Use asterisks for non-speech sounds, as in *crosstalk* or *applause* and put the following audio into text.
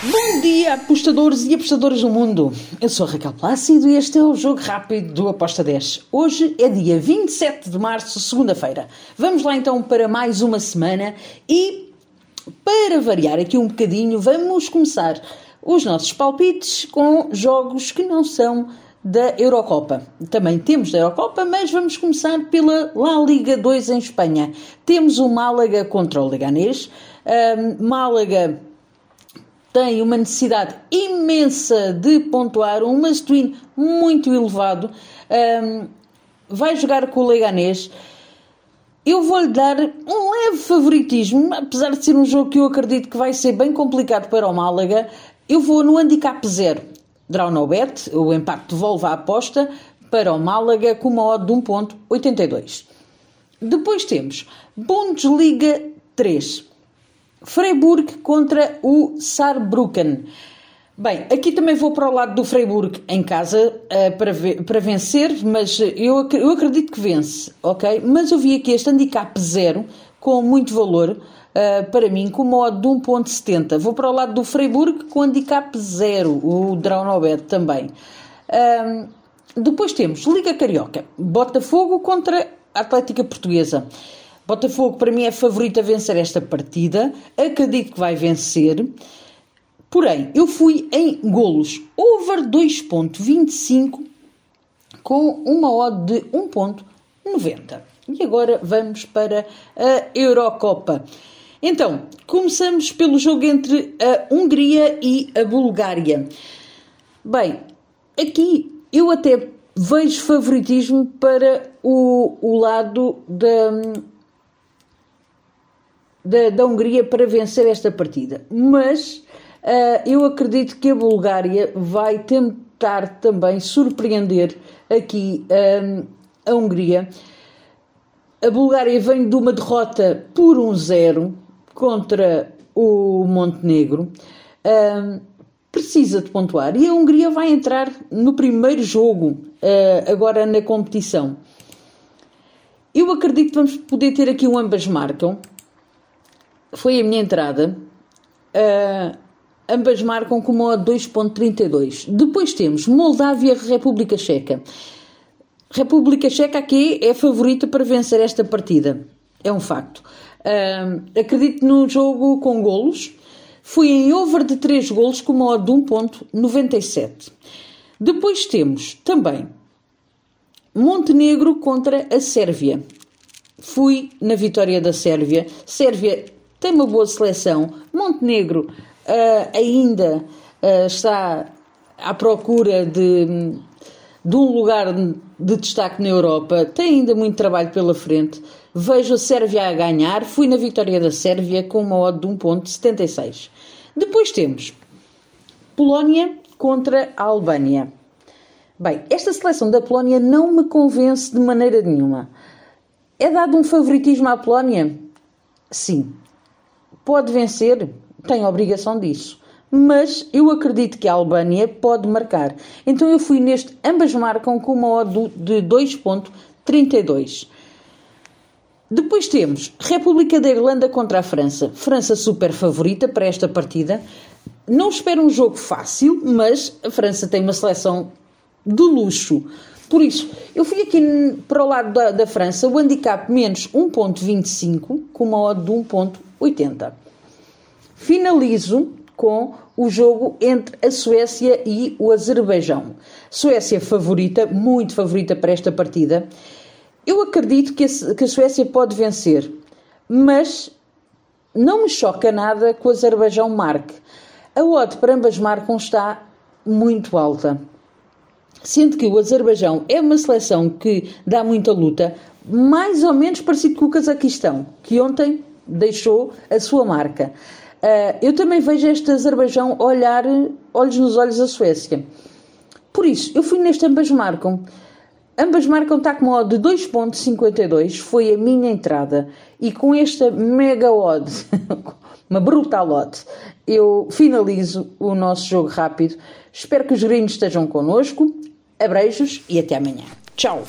Bom dia, apostadores e apostadoras do mundo. Eu sou a Raquel Plácido e este é o Jogo Rápido do Aposta 10. Hoje é dia 27 de março, segunda-feira. Vamos lá então para mais uma semana e, para variar aqui um bocadinho, vamos começar os nossos palpites com jogos que não são da Eurocopa. Também temos da Eurocopa, mas vamos começar pela La Liga 2 em Espanha. Temos o Málaga contra o Leganés. Um, Málaga tem uma necessidade imensa de pontuar, um must-win muito elevado. Um, vai jogar com o Leganés. Eu vou-lhe dar um leve favoritismo, apesar de ser um jogo que eu acredito que vai ser bem complicado para o Málaga. Eu vou no handicap zero. Draw no bet, o empate devolve a aposta para o Málaga com uma odd de 1.82. Depois temos Bundesliga 3. Freiburg contra o Saarbrücken. Bem, aqui também vou para o lado do Freiburg em casa uh, para, ver, para vencer, mas eu, eu acredito que vence, ok? Mas eu vi aqui este handicap zero com muito valor uh, para mim, com uma odd de 1.70. Vou para o lado do Freiburg com handicap zero, o Draunobet também. Depois temos Liga Carioca, Botafogo contra Atlética Portuguesa. Botafogo, para mim, é favorito a vencer esta partida. Acredito que vai vencer. Porém, eu fui em golos over 2.25 com uma odd de 1.90. E agora vamos para a Eurocopa. Então, começamos pelo jogo entre a Hungria e a Bulgária. Bem, aqui eu até vejo favoritismo para o, o lado da da, da Hungria para vencer esta partida. Mas uh, eu acredito que a Bulgária vai tentar também surpreender aqui uh, a Hungria. A Bulgária vem de uma derrota por um zero contra o Montenegro. Uh, precisa de pontuar e a Hungria vai entrar no primeiro jogo agora na competição. Eu acredito que vamos poder ter aqui um ambas marcam foi a minha entrada. Uh, ambas marcam com uma 2.32. Depois temos Moldávia República Checa. República Checa aqui é favorita para vencer esta partida. É um facto. Uh, acredito no jogo com golos. Fui em over de 3 golos com uma odd de 1.97. Depois temos também Montenegro contra a Sérvia. Fui na vitória da Sérvia. Sérvia tem uma boa seleção. Montenegro uh, ainda uh, está à procura de, de um lugar de destaque na Europa, tem ainda muito trabalho pela frente. Vejo a Sérvia a ganhar, fui na vitória da Sérvia com uma odd de 1.76. Depois temos Polónia contra a Albânia. Bem, esta seleção da Polónia não me convence de maneira nenhuma. É dado um favoritismo à Polónia? Sim, pode vencer, tem a obrigação disso. Mas eu acredito que a Albânia pode marcar. Então eu fui neste, ambas marcam com uma odd de 2.32. Depois temos República da Irlanda contra a França. França super favorita para esta partida. Não espero um jogo fácil, mas a França tem uma seleção de luxo. Por isso, eu fui aqui para o lado da, da França, o handicap menos 1.25, com uma odd de 1.80. Finalizo com o jogo entre a Suécia e o Azerbaijão. Suécia favorita, muito favorita para esta partida. Eu acredito que a, que a Suécia pode vencer, mas não me choca nada que o Azerbaijão marque. A odd para ambas marcam está muito alta. Sendo que o Azerbaijão é uma seleção que dá muita luta, mais ou menos parecido com o Cazaquistão, que ontem deixou a sua marca. Uh, eu também vejo este Azerbaijão olhar olhos nos olhos a Suécia. Por isso, eu fui neste ambas marcam. Ambas marcam odd de 2.52, foi a minha entrada. E com esta mega odd, *laughs* uma brutal odd, eu finalizo o nosso jogo rápido. Espero que os gringos estejam connosco. Abreijos e até amanhã. Tchau!